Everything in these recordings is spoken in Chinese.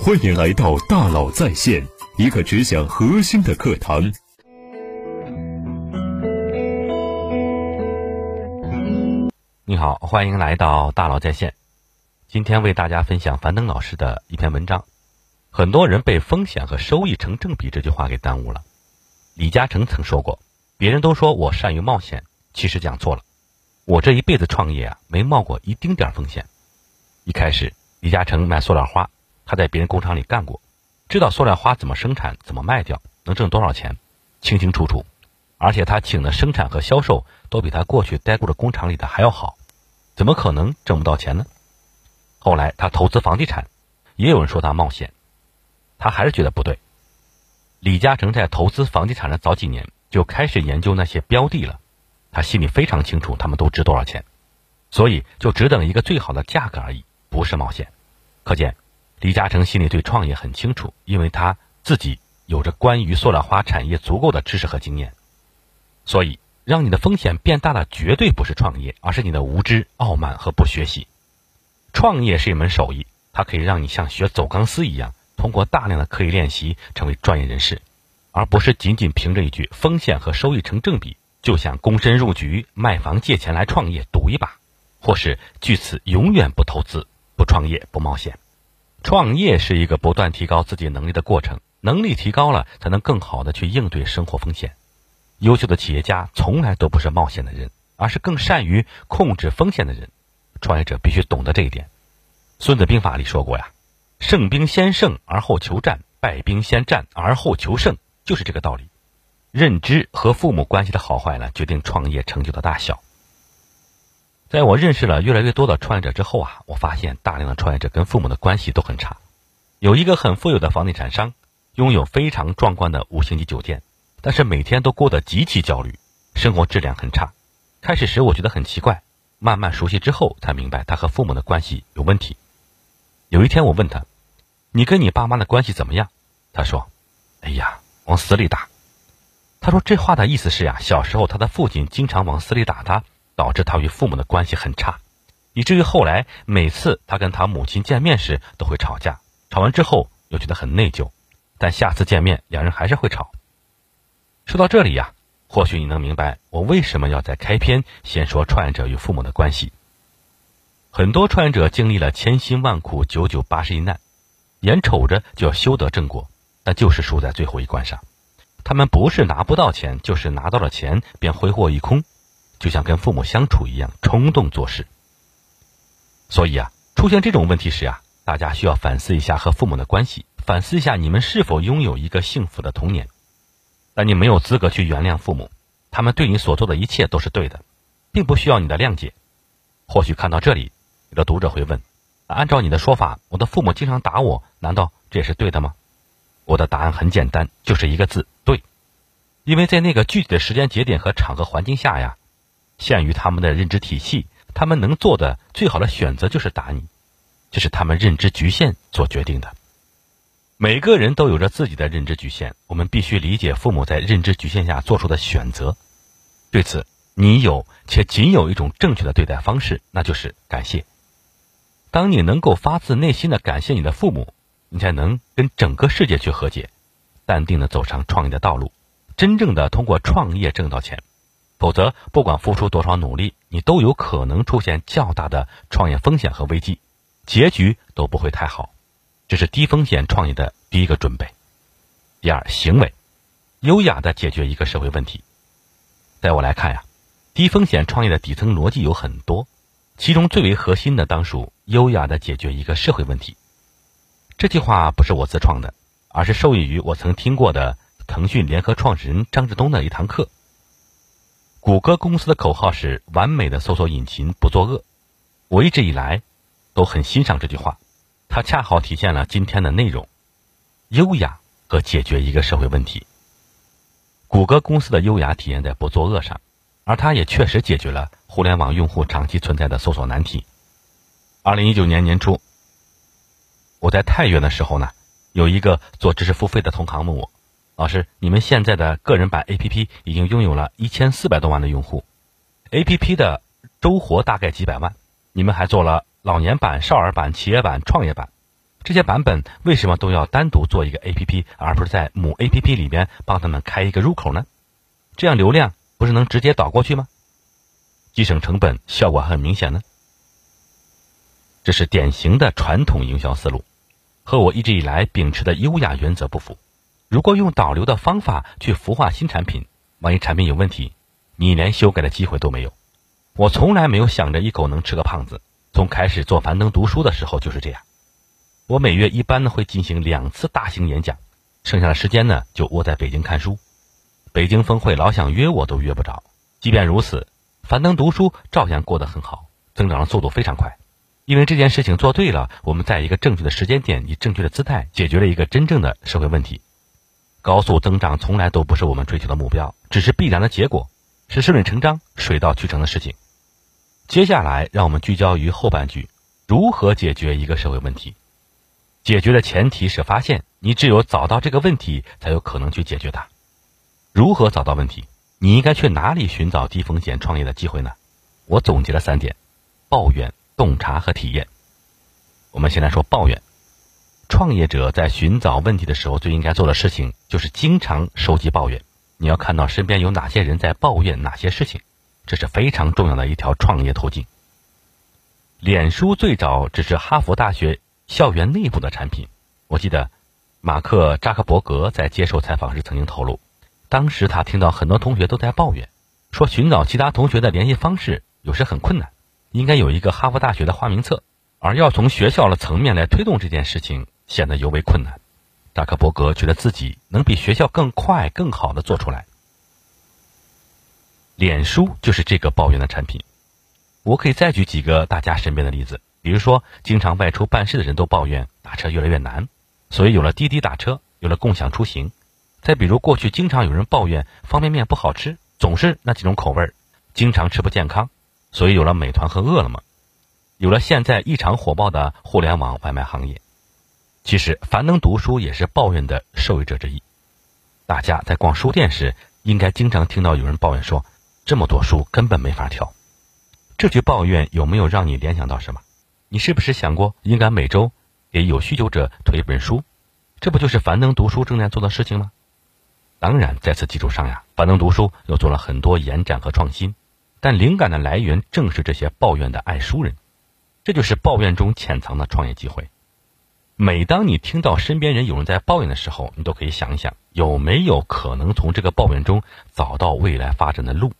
欢迎来到大佬在线，一个只讲核心的课堂。你好，欢迎来到大佬在线。今天为大家分享樊登老师的一篇文章。很多人被“风险和收益成正比”这句话给耽误了。李嘉诚曾说过：“别人都说我善于冒险，其实讲错了。我这一辈子创业啊，没冒过一丁点风险。”一开始，李嘉诚卖塑料花，他在别人工厂里干过，知道塑料花怎么生产、怎么卖掉、能挣多少钱，清清楚楚。而且他请的生产和销售都比他过去待过的工厂里的还要好，怎么可能挣不到钱呢？后来他投资房地产，也有人说他冒险。他还是觉得不对。李嘉诚在投资房地产的早几年就开始研究那些标的了，他心里非常清楚他们都值多少钱，所以就只等一个最好的价格而已，不是冒险。可见，李嘉诚心里对创业很清楚，因为他自己有着关于塑料花产业足够的知识和经验。所以，让你的风险变大的绝对不是创业，而是你的无知、傲慢和不学习。创业是一门手艺，它可以让你像学走钢丝一样。通过大量的刻意练习成为专业人士，而不是仅仅凭着一句风险和收益成正比就想躬身入局卖房借钱来创业赌一把，或是据此永远不投资、不创业、不冒险。创业是一个不断提高自己能力的过程，能力提高了才能更好的去应对生活风险。优秀的企业家从来都不是冒险的人，而是更善于控制风险的人。创业者必须懂得这一点。孙子兵法里说过呀。胜兵先胜而后求战，败兵先战而后求胜，就是这个道理。认知和父母关系的好坏呢，决定创业成就的大小。在我认识了越来越多的创业者之后啊，我发现大量的创业者跟父母的关系都很差。有一个很富有的房地产商，拥有非常壮观的五星级酒店，但是每天都过得极其焦虑，生活质量很差。开始时我觉得很奇怪，慢慢熟悉之后才明白他和父母的关系有问题。有一天我问他。你跟你爸妈的关系怎么样？他说：“哎呀，往死里打。”他说这话的意思是呀，小时候他的父亲经常往死里打他，导致他与父母的关系很差，以至于后来每次他跟他母亲见面时都会吵架，吵完之后又觉得很内疚，但下次见面两人还是会吵。说到这里呀，或许你能明白我为什么要在开篇先说创业者与父母的关系。很多创业者经历了千辛万苦，九九八十一难。眼瞅着就要修得正果，但就是输在最后一关上。他们不是拿不到钱，就是拿到了钱便挥霍一空，就像跟父母相处一样，冲动做事。所以啊，出现这种问题时啊，大家需要反思一下和父母的关系，反思一下你们是否拥有一个幸福的童年。但你没有资格去原谅父母，他们对你所做的一切都是对的，并不需要你的谅解。或许看到这里，有的读者会问。按照你的说法，我的父母经常打我，难道这也是对的吗？我的答案很简单，就是一个字：对。因为在那个具体的时间节点和场合环境下呀，限于他们的认知体系，他们能做的最好的选择就是打你，这是他们认知局限所决定的。每个人都有着自己的认知局限，我们必须理解父母在认知局限下做出的选择。对此，你有且仅有一种正确的对待方式，那就是感谢。当你能够发自内心的感谢你的父母，你才能跟整个世界去和解，淡定的走上创业的道路，真正的通过创业挣到钱。否则，不管付出多少努力，你都有可能出现较大的创业风险和危机，结局都不会太好。这是低风险创业的第一个准备。第二，行为，优雅的解决一个社会问题。在我来看呀，低风险创业的底层逻辑有很多。其中最为核心的，当属优雅的解决一个社会问题。这句话不是我自创的，而是受益于我曾听过的腾讯联合创始人张志东的一堂课。谷歌公司的口号是“完美的搜索引擎，不作恶”。我一直以来都很欣赏这句话，它恰好体现了今天的内容：优雅和解决一个社会问题。谷歌公司的优雅体现在不作恶上。而它也确实解决了互联网用户长期存在的搜索难题。二零一九年年初，我在太原的时候呢，有一个做知识付费的同行问我：“老师，你们现在的个人版 APP 已经拥有了一千四百多万的用户，APP 的周活大概几百万，你们还做了老年版、少儿版、企业版、创业版，这些版本为什么都要单独做一个 APP，而不是在母 APP 里边帮他们开一个入口呢？这样流量不是能直接导过去吗？节省成本，效果很明显呢。这是典型的传统营销思路，和我一直以来秉持的优雅原则不符。如果用导流的方法去孵化新产品，万一产品有问题，你连修改的机会都没有。我从来没有想着一口能吃个胖子，从开始做樊登读书的时候就是这样。我每月一般呢会进行两次大型演讲，剩下的时间呢就窝在北京看书。北京峰会老想约我都约不着。即便如此，樊登读书照样过得很好，增长的速度非常快。因为这件事情做对了，我们在一个正确的时间点，以正确的姿态，解决了一个真正的社会问题。高速增长从来都不是我们追求的目标，只是必然的结果，是顺理成章、水到渠成的事情。接下来，让我们聚焦于后半句：如何解决一个社会问题？解决的前提是发现，你只有找到这个问题，才有可能去解决它。如何找到问题？你应该去哪里寻找低风险创业的机会呢？我总结了三点：抱怨、洞察和体验。我们先来说抱怨。创业者在寻找问题的时候，最应该做的事情就是经常收集抱怨。你要看到身边有哪些人在抱怨哪些事情，这是非常重要的一条创业途径。脸书最早只是哈佛大学。校园内部的产品，我记得马克扎克伯格在接受采访时曾经透露，当时他听到很多同学都在抱怨，说寻找其他同学的联系方式有时很困难，应该有一个哈佛大学的花名册，而要从学校的层面来推动这件事情显得尤为困难。扎克伯格觉得自己能比学校更快、更好的做出来。脸书就是这个抱怨的产品，我可以再举几个大家身边的例子。比如说，经常外出办事的人都抱怨打车越来越难，所以有了滴滴打车，有了共享出行。再比如，过去经常有人抱怨方便面不好吃，总是那几种口味儿，经常吃不健康，所以有了美团和饿了么，有了现在异常火爆的互联网外卖行业。其实，樊登读书也是抱怨的受益者之一。大家在逛书店时，应该经常听到有人抱怨说：“这么多书根本没法挑。”这句抱怨有没有让你联想到什么？你是不是想过应该每周给有需求者推一本书？这不就是樊登读书正在做的事情吗？当然，在此基础上呀，樊登读书又做了很多延展和创新。但灵感的来源正是这些抱怨的爱书人，这就是抱怨中潜藏的创业机会。每当你听到身边人有人在抱怨的时候，你都可以想一想，有没有可能从这个抱怨中找到未来发展的路？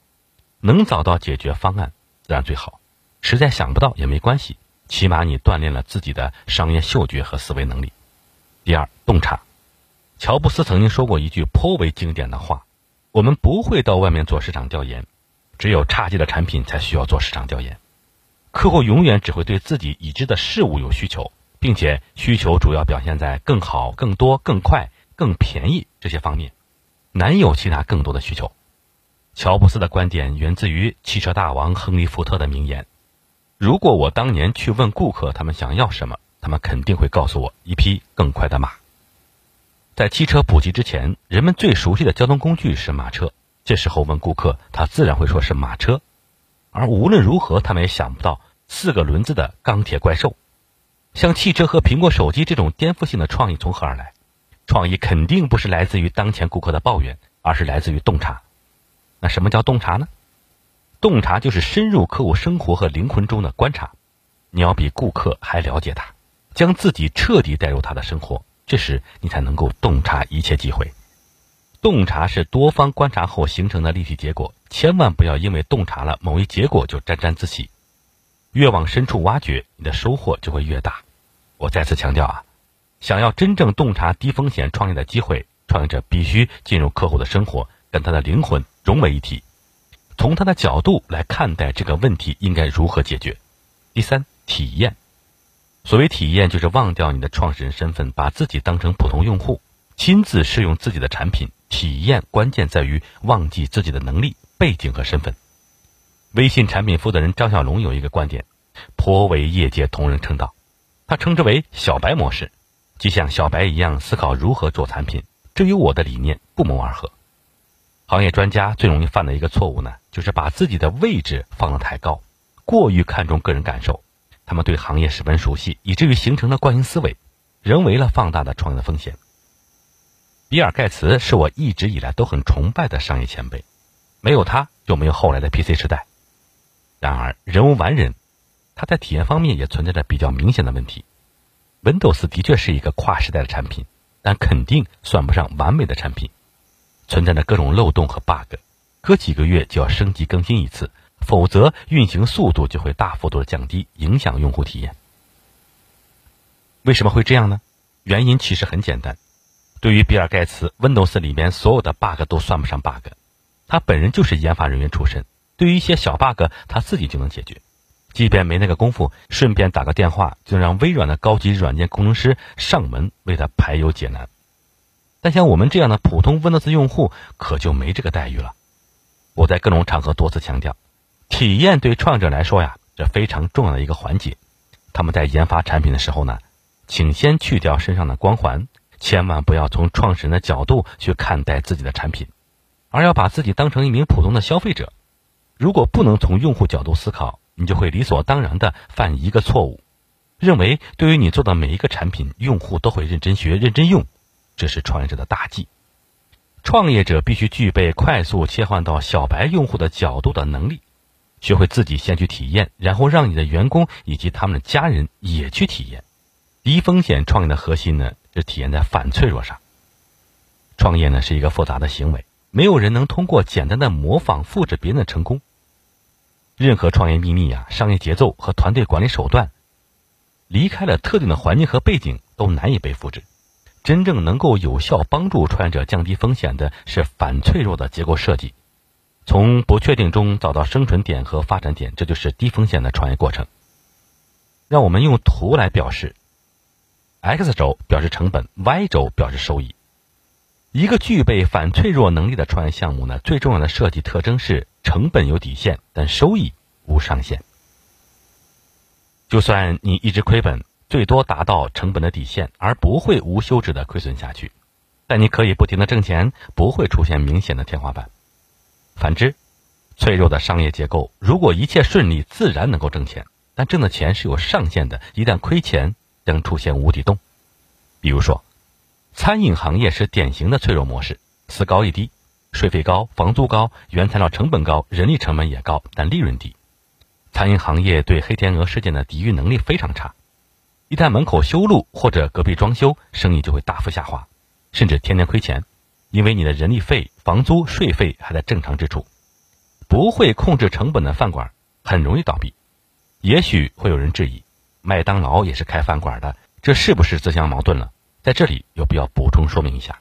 能找到解决方案，自然最好；实在想不到也没关系。起码你锻炼了自己的商业嗅觉和思维能力。第二，洞察。乔布斯曾经说过一句颇为经典的话：“我们不会到外面做市场调研，只有差劲的产品才需要做市场调研。客户永远只会对自己已知的事物有需求，并且需求主要表现在更好、更多、更快、更便宜这些方面，难有其他更多的需求。”乔布斯的观点源自于汽车大王亨利·福特的名言。如果我当年去问顾客他们想要什么，他们肯定会告诉我一匹更快的马。在汽车普及之前，人们最熟悉的交通工具是马车。这时候问顾客，他自然会说是马车。而无论如何，他们也想不到四个轮子的钢铁怪兽。像汽车和苹果手机这种颠覆性的创意从何而来？创意肯定不是来自于当前顾客的抱怨，而是来自于洞察。那什么叫洞察呢？洞察就是深入客户生活和灵魂中的观察，你要比顾客还了解他，将自己彻底带入他的生活，这时你才能够洞察一切机会。洞察是多方观察后形成的立体结果，千万不要因为洞察了某一结果就沾沾自喜。越往深处挖掘，你的收获就会越大。我再次强调啊，想要真正洞察低风险创业的机会，创业者必须进入客户的生活，跟他的灵魂融为一体。从他的角度来看待这个问题应该如何解决？第三，体验。所谓体验，就是忘掉你的创始人身份，把自己当成普通用户，亲自试用自己的产品。体验关键在于忘记自己的能力、背景和身份。微信产品负责人张小龙有一个观点，颇为业界同仁称道，他称之为“小白模式”，即像小白一样思考如何做产品，这与我的理念不谋而合。行业专家最容易犯的一个错误呢，就是把自己的位置放得太高，过于看重个人感受。他们对行业十分熟悉，以至于形成了惯性思维。人为了放大的创业的风险。比尔盖茨是我一直以来都很崇拜的商业前辈，没有他就没有后来的 PC 时代。然而人无完人，他在体验方面也存在着比较明显的问题。Windows 的确是一个跨时代的产品，但肯定算不上完美的产品，存在着各种漏洞和 bug，隔几个月就要升级更新一次，否则运行速度就会大幅度的降低，影响用户体验。为什么会这样呢？原因其实很简单。对于比尔盖茨，Windows 里面所有的 bug 都算不上 bug，他本人就是研发人员出身，对于一些小 bug 他自己就能解决，即便没那个功夫，顺便打个电话就让微软的高级软件工程师上门为他排忧解难。但像我们这样的普通 Windows 用户可就没这个待遇了。我在各种场合多次强调，体验对创业者来说呀，这非常重要的一个环节。他们在研发产品的时候呢，请先去掉身上的光环。千万不要从创始人的角度去看待自己的产品，而要把自己当成一名普通的消费者。如果不能从用户角度思考，你就会理所当然的犯一个错误，认为对于你做的每一个产品，用户都会认真学、认真用。这是创业者的大忌。创业者必须具备快速切换到小白用户的角度的能力，学会自己先去体验，然后让你的员工以及他们的家人也去体验。低风险创业的核心呢？是体现在反脆弱上。创业呢是一个复杂的行为，没有人能通过简单的模仿复制别人的成功。任何创业秘密啊、商业节奏和团队管理手段，离开了特定的环境和背景，都难以被复制。真正能够有效帮助创业者降低风险的是反脆弱的结构设计，从不确定中找到生存点和发展点，这就是低风险的创业过程。让我们用图来表示。X 轴表示成本，Y 轴表示收益。一个具备反脆弱能力的创业项目呢，最重要的设计特征是成本有底线，但收益无上限。就算你一直亏本，最多达到成本的底线，而不会无休止的亏损下去。但你可以不停的挣钱，不会出现明显的天花板。反之，脆弱的商业结构，如果一切顺利，自然能够挣钱，但挣的钱是有上限的，一旦亏钱。将出现无底洞。比如说，餐饮行业是典型的脆弱模式，四高一低，税费高，房租高，原材料成本高，人力成本也高，但利润低。餐饮行业对黑天鹅事件的抵御能力非常差，一旦门口修路或者隔壁装修，生意就会大幅下滑，甚至天天亏钱，因为你的人力费、房租、税费还在正常支出。不会控制成本的饭馆很容易倒闭。也许会有人质疑。麦当劳也是开饭馆的，这是不是自相矛盾了？在这里有必要补充说明一下。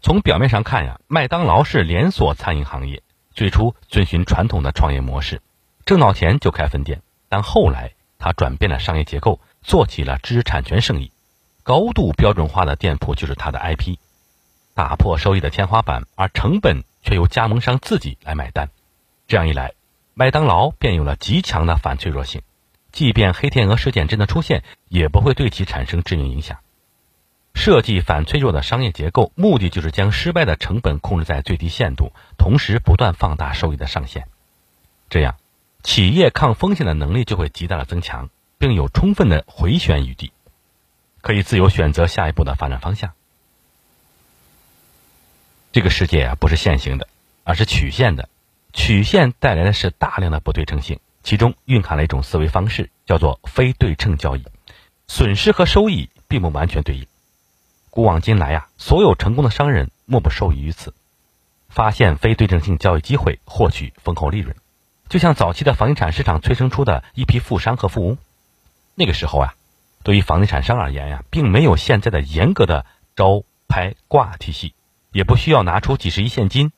从表面上看呀，麦当劳是连锁餐饮行业，最初遵循传统的创业模式，挣到钱就开分店。但后来他转变了商业结构，做起了知识产权生意，高度标准化的店铺就是他的 IP，打破收益的天花板，而成本却由加盟商自己来买单。这样一来，麦当劳便有了极强的反脆弱性。即便黑天鹅事件真的出现，也不会对其产生致命影响。设计反脆弱的商业结构，目的就是将失败的成本控制在最低限度，同时不断放大收益的上限。这样，企业抗风险的能力就会极大的增强，并有充分的回旋余地，可以自由选择下一步的发展方向。这个世界啊，不是线性的，而是曲线的，曲线带来的是大量的不对称性。其中蕴含了一种思维方式，叫做非对称交易，损失和收益并不完全对应。古往今来呀，所有成功的商人莫不受益于此，发现非对称性交易机会，获取丰厚利润。就像早期的房地产市场催生出的一批富商和富翁。那个时候啊，对于房地产商而言呀，并没有现在的严格的招拍挂体系，也不需要拿出几十亿现金，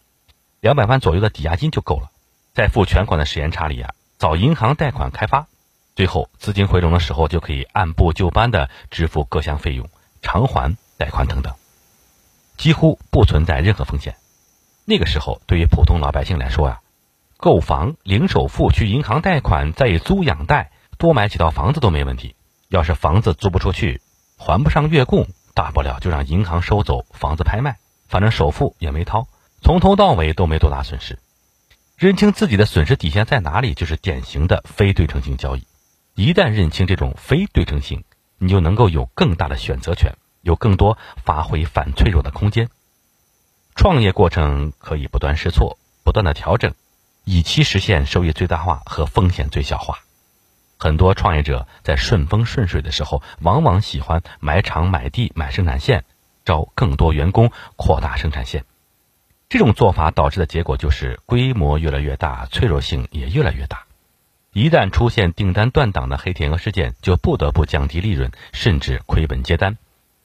两百万左右的抵押金就够了，在付全款的时间差里啊。找银行贷款开发，最后资金回笼的时候，就可以按部就班的支付各项费用、偿还贷款等等，几乎不存在任何风险。那个时候，对于普通老百姓来说呀，购房零首付去银行贷款，再以租养贷多买几套房子都没问题。要是房子租不出去，还不上月供，大不了就让银行收走房子拍卖，反正首付也没掏，从头到尾都没多大损失。认清自己的损失底线在哪里，就是典型的非对称性交易。一旦认清这种非对称性，你就能够有更大的选择权，有更多发挥反脆弱的空间。创业过程可以不断试错，不断的调整，以期实现收益最大化和风险最小化。很多创业者在顺风顺水的时候，往往喜欢买厂、买地、买生产线，招更多员工，扩大生产线。这种做法导致的结果就是规模越来越大，脆弱性也越来越大。一旦出现订单断档的黑天鹅事件，就不得不降低利润，甚至亏本接单。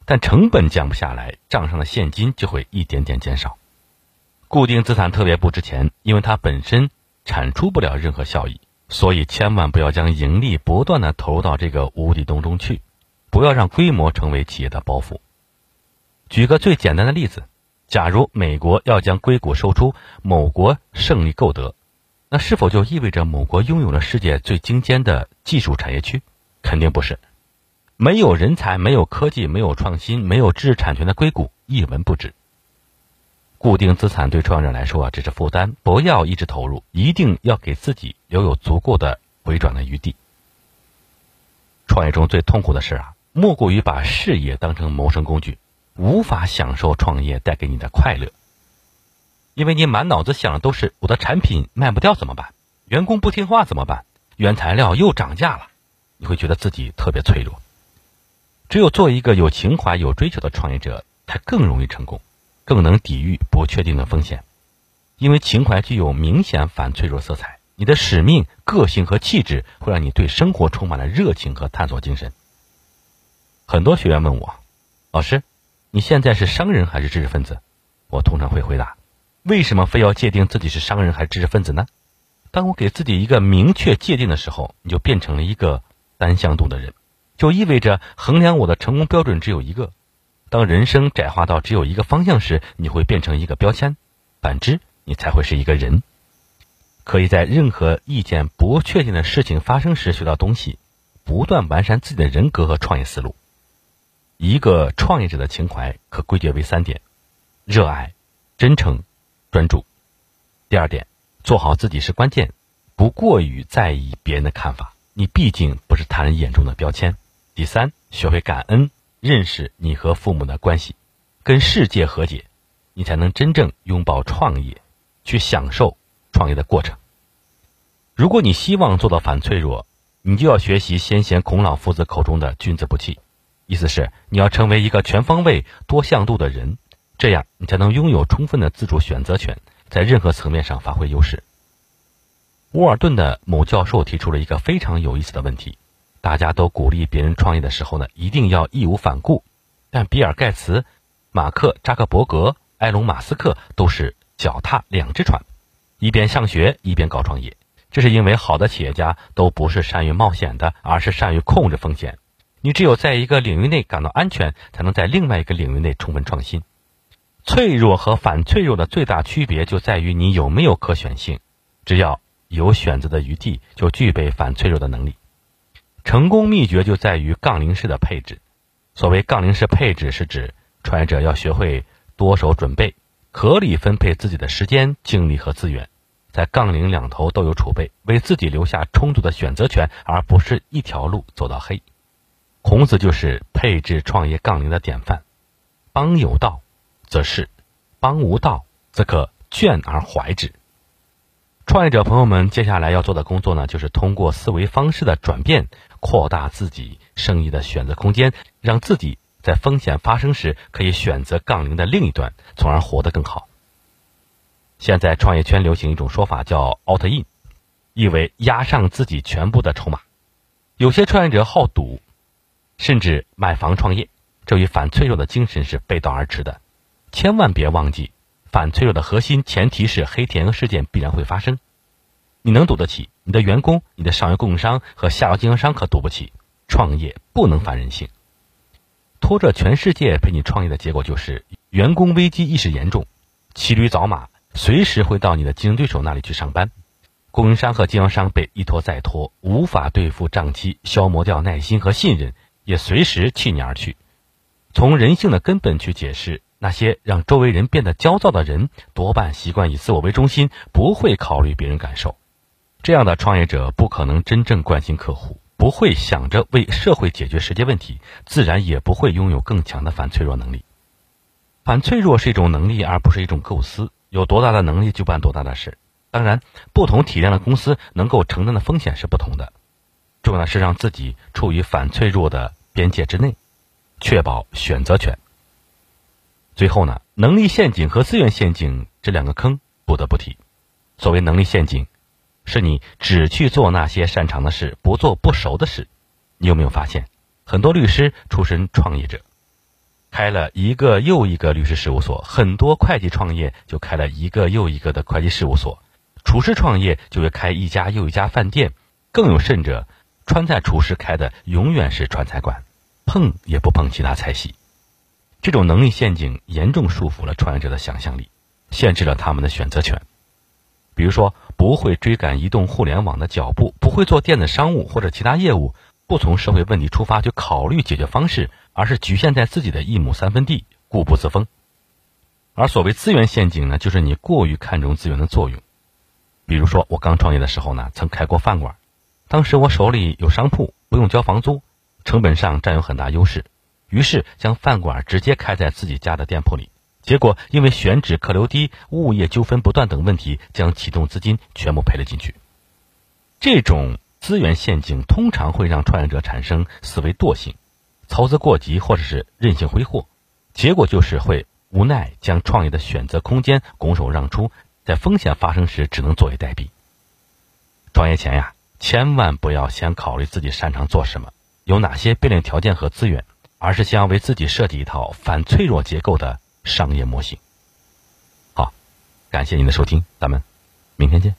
但成本降不下来，账上的现金就会一点点减少。固定资产特别不值钱，因为它本身产出不了任何效益。所以，千万不要将盈利不断的投入到这个无底洞中去，不要让规模成为企业的包袱。举个最简单的例子，假如美国要将硅谷售出，某国胜利购得，那是否就意味着某国拥有了世界最精尖的技术产业区？肯定不是。没有人才、没有科技、没有创新、没有知识产权的硅谷一文不值。固定资产对创业者来说啊，只是负担，不要一直投入，一定要给自己留有足够的回转的余地。创业中最痛苦的事啊，莫过于把事业当成谋生工具，无法享受创业带给你的快乐。因为你满脑子想的都是我的产品卖不掉怎么办，员工不听话怎么办，原材料又涨价了，你会觉得自己特别脆弱。只有做一个有情怀、有追求的创业者，才更容易成功。更能抵御不确定的风险，因为情怀具有明显反脆弱色彩。你的使命、个性和气质会让你对生活充满了热情和探索精神。很多学员问我：“老师，你现在是商人还是知识分子？”我通常会回答：“为什么非要界定自己是商人还是知识分子呢？当我给自己一个明确界定的时候，你就变成了一个单向度的人，就意味着衡量我的成功标准只有一个。”当人生窄化到只有一个方向时，你会变成一个标签；反之，你才会是一个人。可以在任何意见不确定的事情发生时学到东西，不断完善自己的人格和创业思路。一个创业者的情怀可归结为三点：热爱、真诚、专注。第二点，做好自己是关键，不过于在意别人的看法，你毕竟不是他人眼中的标签。第三，学会感恩。认识你和父母的关系，跟世界和解，你才能真正拥抱创业，去享受创业的过程。如果你希望做到反脆弱，你就要学习先贤孔老夫子口中的“君子不器”，意思是你要成为一个全方位、多向度的人，这样你才能拥有充分的自主选择权，在任何层面上发挥优势。沃尔顿的某教授提出了一个非常有意思的问题。大家都鼓励别人创业的时候呢，一定要义无反顾。但比尔盖茨、马克扎克伯格、埃隆马斯克都是脚踏两只船，一边上学一边搞创业。这是因为好的企业家都不是善于冒险的，而是善于控制风险。你只有在一个领域内感到安全，才能在另外一个领域内充分创新。脆弱和反脆弱的最大区别就在于你有没有可选性。只要有选择的余地，就具备反脆弱的能力。成功秘诀就在于杠铃式的配置。所谓杠铃式配置，是指创业者要学会多手准备，合理分配自己的时间、精力和资源，在杠铃两头都有储备，为自己留下充足的选择权，而不是一条路走到黑。孔子就是配置创业杠铃的典范。邦有道，则仕；邦无道，则可倦而怀之。创业者朋友们，接下来要做的工作呢，就是通过思维方式的转变。扩大自己生意的选择空间，让自己在风险发生时可以选择杠铃的另一端，从而活得更好。现在创业圈流行一种说法叫 “out in”，意为压上自己全部的筹码。有些创业者好赌，甚至买房创业，这与反脆弱的精神是背道而驰的。千万别忘记，反脆弱的核心前提是黑天鹅事件必然会发生。你能赌得起？你的员工、你的上游供应商和下游经销商可赌不起。创业不能反人性，拖着全世界陪你创业的结果就是员工危机意识严重，骑驴找马，随时会到你的竞争对手那里去上班。供应商和经销商被一拖再拖，无法对付账期，消磨掉耐心和信任，也随时弃你而去。从人性的根本去解释，那些让周围人变得焦躁的人，多半习惯以自我为中心，不会考虑别人感受。这样的创业者不可能真正关心客户，不会想着为社会解决实际问题，自然也不会拥有更强的反脆弱能力。反脆弱是一种能力，而不是一种构思。有多大的能力就办多大的事。当然，不同体量的公司能够承担的风险是不同的。重要的是让自己处于反脆弱的边界之内，确保选择权。最后呢，能力陷阱和资源陷阱这两个坑不得不提。所谓能力陷阱，是你只去做那些擅长的事，不做不熟的事。你有没有发现，很多律师出身创业者，开了一个又一个律师事务所；很多会计创业就开了一个又一个的会计事务所；厨师创业就会开一家又一家饭店；更有甚者，川菜厨师开的永远是川菜馆，碰也不碰其他菜系。这种能力陷阱严重束缚了创业者的想象力，限制了他们的选择权。比如说，不会追赶移动互联网的脚步，不会做电子商务或者其他业务，不从社会问题出发去考虑解决方式，而是局限在自己的一亩三分地，固步自封。而所谓资源陷阱呢，就是你过于看重资源的作用。比如说，我刚创业的时候呢，曾开过饭馆，当时我手里有商铺，不用交房租，成本上占有很大优势。于是将饭馆直接开在自己家的店铺里，结果因为选址、客流低、物业纠纷不断等问题，将启动资金全部赔了进去。这种资源陷阱通常会让创业者产生思维惰性、操之过急或者是任性挥霍，结果就是会无奈将创业的选择空间拱手让出，在风险发生时只能坐以待毙。创业前呀，千万不要先考虑自己擅长做什么，有哪些便利条件和资源。而是先要为自己设计一套反脆弱结构的商业模型。好，感谢您的收听，咱们明天见。